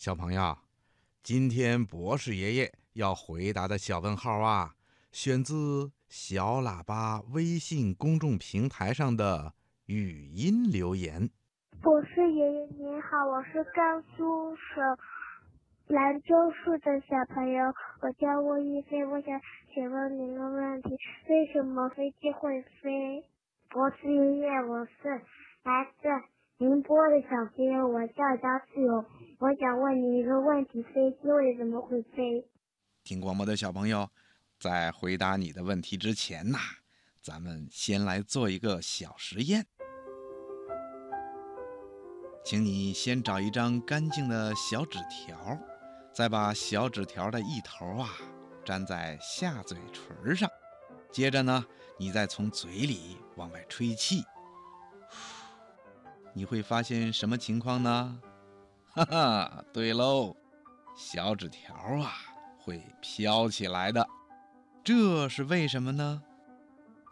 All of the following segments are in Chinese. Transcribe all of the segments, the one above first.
小朋友，今天博士爷爷要回答的小问号啊，选自小喇叭微信公众平台上的语音留言。博士爷爷您好，我是甘肃省兰州市的小朋友，我叫魏一飞，我想请问您个问题：为什么飞机会飞？博士爷爷，我是来自。宁波的小朋友，我叫张志勇，我想问你一个问题：飞机为什么会飞？听广播的小朋友，在回答你的问题之前呐，咱们先来做一个小实验。请你先找一张干净的小纸条，再把小纸条的一头啊粘在下嘴唇上，接着呢，你再从嘴里往外吹气。你会发现什么情况呢？哈哈，对喽，小纸条啊会飘起来的，这是为什么呢？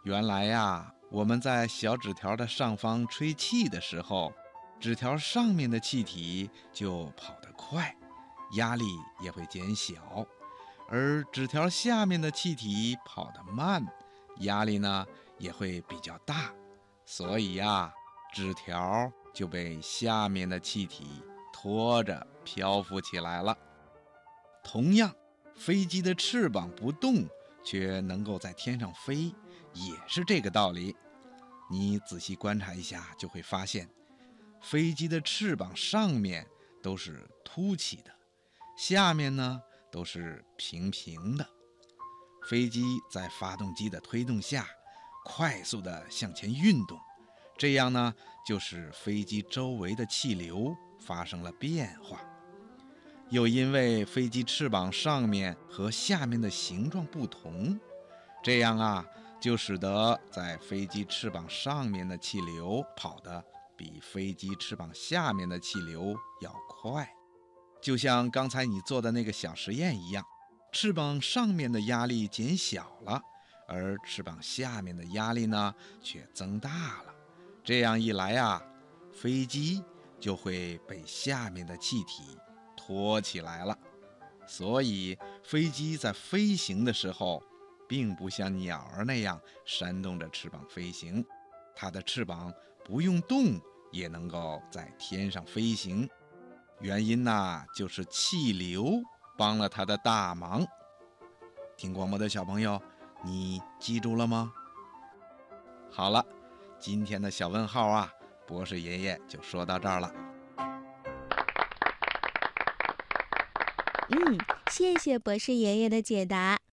原来呀，我们在小纸条的上方吹气的时候，纸条上面的气体就跑得快，压力也会减小；而纸条下面的气体跑得慢，压力呢也会比较大。所以呀。纸条就被下面的气体拖着漂浮起来了。同样，飞机的翅膀不动，却能够在天上飞，也是这个道理。你仔细观察一下，就会发现，飞机的翅膀上面都是凸起的，下面呢都是平平的。飞机在发动机的推动下，快速地向前运动。这样呢，就是飞机周围的气流发生了变化，又因为飞机翅膀上面和下面的形状不同，这样啊，就使得在飞机翅膀上面的气流跑得比飞机翅膀下面的气流要快。就像刚才你做的那个小实验一样，翅膀上面的压力减小了，而翅膀下面的压力呢，却增大了。这样一来呀，飞机就会被下面的气体托起来了。所以，飞机在飞行的时候，并不像鸟儿那样扇动着翅膀飞行，它的翅膀不用动也能够在天上飞行。原因呢，就是气流帮了它的大忙。听广播的小朋友，你记住了吗？好了。今天的小问号啊，博士爷爷就说到这儿了。嗯，谢谢博士爷爷的解答。